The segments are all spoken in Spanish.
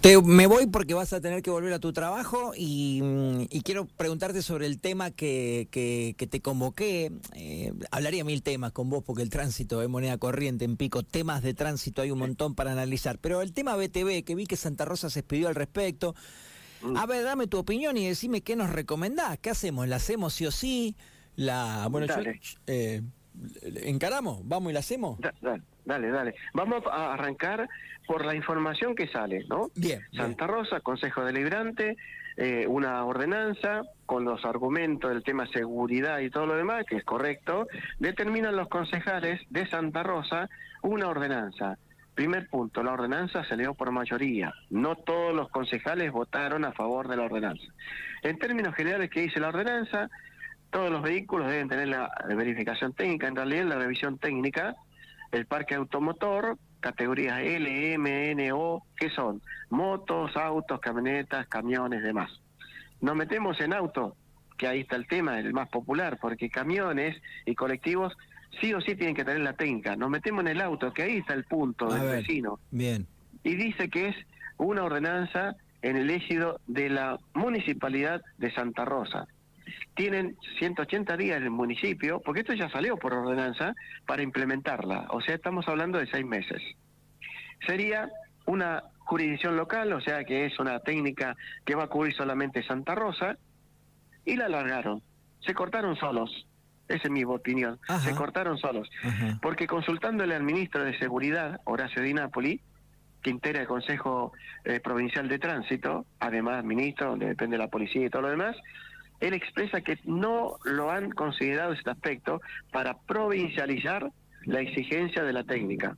Te, me voy porque vas a tener que volver a tu trabajo y, y quiero preguntarte sobre el tema que, que, que te convoqué. Eh, hablaría mil temas con vos porque el tránsito es moneda corriente en pico. Temas de tránsito hay un montón para analizar. Pero el tema BTV, que vi que Santa Rosa se expidió al respecto. A ver, dame tu opinión y decime qué nos recomendás. ¿Qué hacemos? ¿La hacemos sí o sí? La, bueno, yo, eh, ¿encaramos? ¿Vamos y la hacemos? dale. Dale, dale. Vamos a arrancar por la información que sale, ¿no? Bien. Santa Rosa, Consejo Deliberante, eh, una ordenanza con los argumentos del tema seguridad y todo lo demás, que es correcto, determinan los concejales de Santa Rosa una ordenanza. Primer punto, la ordenanza se dio por mayoría. No todos los concejales votaron a favor de la ordenanza. En términos generales, ¿qué dice la ordenanza? Todos los vehículos deben tener la verificación técnica, en realidad la revisión técnica el parque automotor, categorías L, M, N, O, que son motos, autos, camionetas, camiones, demás. Nos metemos en auto, que ahí está el tema, el más popular, porque camiones y colectivos sí o sí tienen que tener la técnica. Nos metemos en el auto, que ahí está el punto del vecino. Bien. Y dice que es una ordenanza en el éxito de la municipalidad de Santa Rosa tienen 180 días en el municipio, porque esto ya salió por ordenanza, para implementarla. O sea, estamos hablando de seis meses. Sería una jurisdicción local, o sea que es una técnica que va a cubrir solamente Santa Rosa, y la alargaron. Se cortaron solos. Esa es mi opinión. Se cortaron solos. Porque consultándole al ministro de Seguridad, Horacio Di Napoli, que integra el Consejo eh, Provincial de Tránsito, además ministro, donde depende de la policía y todo lo demás, él expresa que no lo han considerado este aspecto para provincializar la exigencia de la técnica.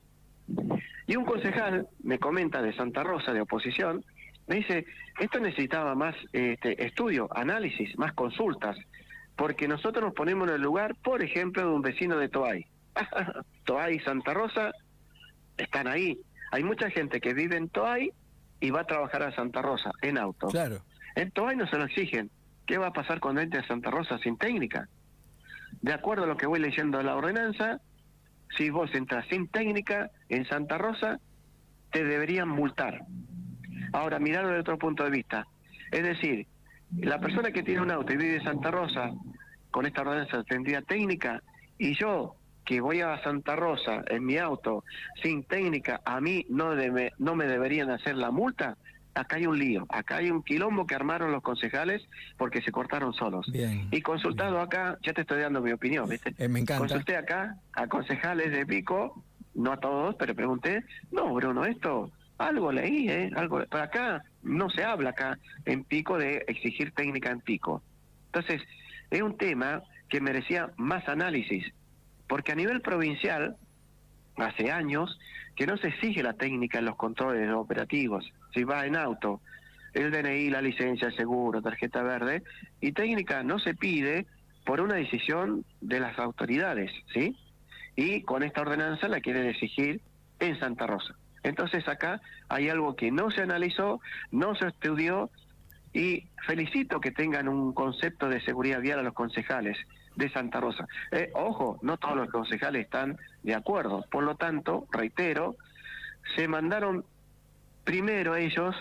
Y un concejal me comenta de Santa Rosa, de oposición, me dice, esto necesitaba más este, estudio, análisis, más consultas, porque nosotros nos ponemos en el lugar, por ejemplo, de un vecino de Toay. Toay y Santa Rosa están ahí. Hay mucha gente que vive en Toay y va a trabajar a Santa Rosa en auto. Claro. En Toay no se lo exigen. ¿Qué va a pasar cuando entre a Santa Rosa sin técnica? De acuerdo a lo que voy leyendo de la ordenanza, si vos entras sin técnica en Santa Rosa, te deberían multar. Ahora, mirarlo desde otro punto de vista. Es decir, la persona que tiene un auto y vive en Santa Rosa, con esta ordenanza tendría técnica, y yo, que voy a Santa Rosa en mi auto sin técnica, a mí no, me deberían hacer la multa acá hay un lío, acá hay un quilombo que armaron los concejales porque se cortaron solos. y consultado acá, ya te estoy dando mi opinión, ¿viste? Eh, me encanta. Consulté acá a concejales de Pico, no a todos, pero pregunté, no, Bruno, esto, algo leí, ¿eh? Algo, para acá no se habla acá en Pico de exigir técnica en Pico. Entonces, es un tema que merecía más análisis, porque a nivel provincial, hace años, que no se exige la técnica en los controles operativos si va en auto, el DNI, la licencia, el seguro, tarjeta verde, y técnica no se pide por una decisión de las autoridades, ¿sí? Y con esta ordenanza la quieren exigir en Santa Rosa. Entonces acá hay algo que no se analizó, no se estudió, y felicito que tengan un concepto de seguridad vial a los concejales de Santa Rosa. Eh, ojo, no todos los concejales están de acuerdo, por lo tanto, reitero, se mandaron primero ellos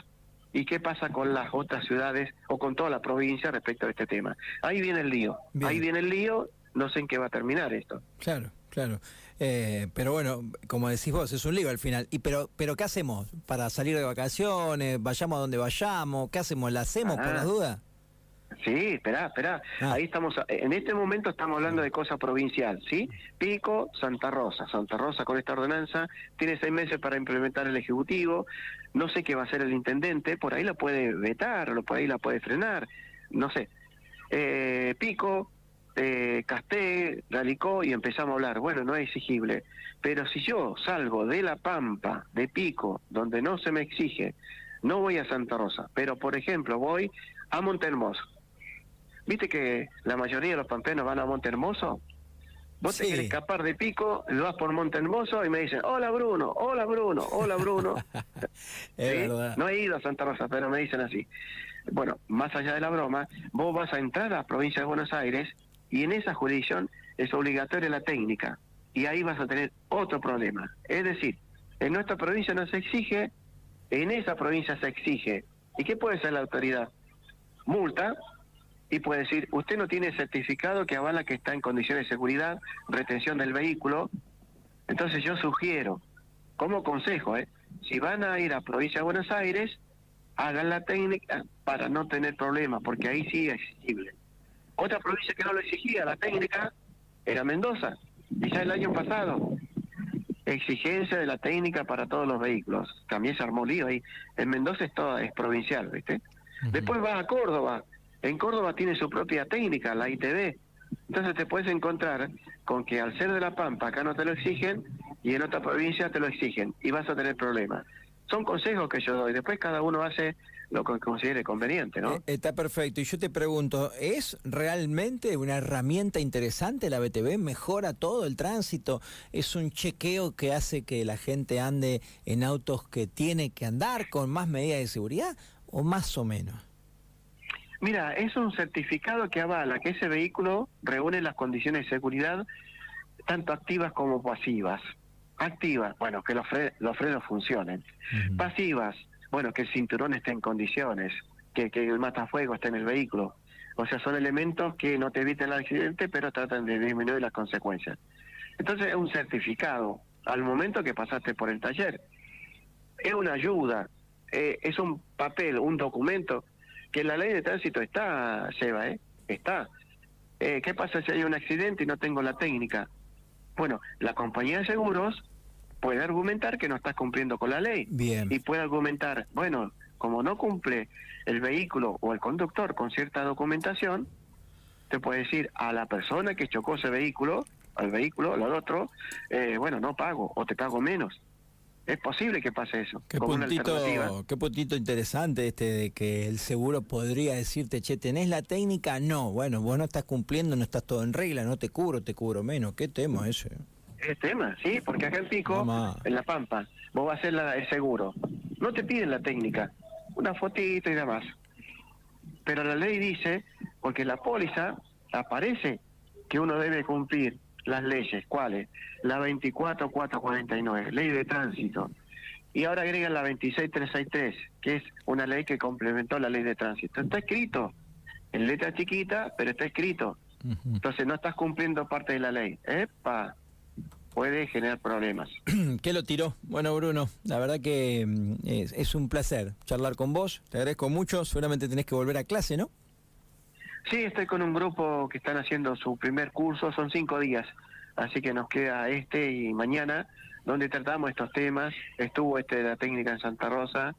y qué pasa con las otras ciudades o con toda la provincia respecto a este tema. Ahí viene el lío, ahí viene el lío, no sé en qué va a terminar esto. Claro, claro. Eh, pero bueno, como decís vos, es un lío al final. Y pero, pero ¿qué hacemos para salir de vacaciones? Vayamos a donde vayamos. ¿Qué hacemos? ¿La hacemos por las dudas? Sí, espera, espera. Ah. Ahí estamos, en este momento estamos hablando de cosa provincial, ¿sí? Pico, Santa Rosa. Santa Rosa con esta ordenanza tiene seis meses para implementar el Ejecutivo. No sé qué va a hacer el intendente, por ahí la puede vetar, por ahí la puede frenar, no sé. Eh, Pico, eh, Casté, Ralicó y empezamos a hablar. Bueno, no es exigible, pero si yo salgo de La Pampa, de Pico, donde no se me exige, no voy a Santa Rosa, pero por ejemplo voy a Montehermoso ¿Viste que la mayoría de los pampeanos van a Monte Hermoso? Vos te querés escapar de pico, vas por Monte Hermoso y me dicen, hola Bruno, hola Bruno, hola Bruno. No he ido a Santa Rosa, pero me dicen así. Bueno, más allá de la broma, vos vas a entrar a la provincia de Buenos Aires y en esa jurisdicción es obligatoria la técnica y ahí vas a tener otro problema. Es decir, en nuestra provincia no se exige en esa provincia se exige. ¿Y qué puede ser la autoridad? Multa y puede decir, usted no tiene certificado que avala que está en condiciones de seguridad, retención del vehículo. Entonces yo sugiero, como consejo, ¿eh? si van a ir a provincia de Buenos Aires, hagan la técnica para no tener problemas, porque ahí sí es exigible. Otra provincia que no lo exigía, la técnica, era Mendoza, y ya el año pasado. Exigencia de la técnica para todos los vehículos. También se armó lío ahí. En Mendoza es, todo, es provincial, ¿viste? Después va a Córdoba. En Córdoba tiene su propia técnica, la ITV. Entonces te puedes encontrar con que al ser de La Pampa acá no te lo exigen y en otra provincia te lo exigen y vas a tener problemas. Son consejos que yo doy. Después cada uno hace lo que considere conveniente, ¿no? Eh, está perfecto. Y yo te pregunto, ¿es realmente una herramienta interesante la BTV? ¿Mejora todo el tránsito? ¿Es un chequeo que hace que la gente ande en autos que tiene que andar con más medidas de seguridad o más o menos? Mira, es un certificado que avala que ese vehículo reúne las condiciones de seguridad tanto activas como pasivas. Activas, bueno, que los, los frenos funcionen. Pasivas, bueno, que el cinturón esté en condiciones, que, que el matafuego esté en el vehículo. O sea, son elementos que no te eviten el accidente, pero tratan de disminuir las consecuencias. Entonces es un certificado al momento que pasaste por el taller. Es una ayuda, eh, es un papel, un documento que la ley de tránsito está, lleva, ¿eh? Está. Eh, ¿Qué pasa si hay un accidente y no tengo la técnica? Bueno, la compañía de seguros puede argumentar que no estás cumpliendo con la ley. Bien. Y puede argumentar, bueno, como no cumple el vehículo o el conductor con cierta documentación, te puede decir a la persona que chocó ese vehículo, al vehículo, al otro, eh, bueno, no pago o te pago menos. Es posible que pase eso. Qué puntito, qué puntito interesante este de que el seguro podría decirte, che, ¿tenés la técnica? No, bueno, vos no estás cumpliendo, no estás todo en regla, no te cubro, te cubro menos. ¿Qué tema ese? Es tema, sí, porque acá en Pico, en La Pampa, vos vas a hacer la, el seguro. No te piden la técnica, una fotito y demás. Pero la ley dice, porque la póliza aparece que uno debe cumplir las leyes, ¿cuáles? La 24449, ley de tránsito. Y ahora agregan la 26363, que es una ley que complementó la ley de tránsito. Está escrito, en letra chiquita, pero está escrito. Entonces no estás cumpliendo parte de la ley. ¡Epa! puede generar problemas. ¿Qué lo tiró? Bueno, Bruno, la verdad que mm, es, un placer charlar con vos. Te agradezco mucho. Seguramente tenés que volver a clase, ¿no? Sí, estoy con un grupo que están haciendo su primer curso. Son cinco días. Así que nos queda este y mañana, donde tratamos estos temas. Estuvo este de la técnica en Santa Rosa.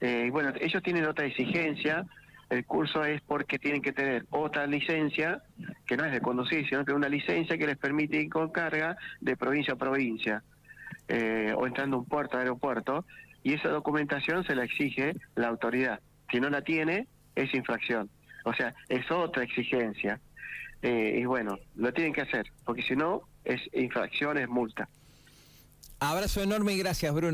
Eh, bueno, ellos tienen otra exigencia el curso es porque tienen que tener otra licencia, que no es de conducir, sino que una licencia que les permite ir con carga de provincia a provincia, eh, o entrando a un puerto, aeropuerto, y esa documentación se la exige la autoridad. Si no la tiene, es infracción. O sea, es otra exigencia. Eh, y bueno, lo tienen que hacer, porque si no, es infracción, es multa. Abrazo enorme y gracias, Bruno.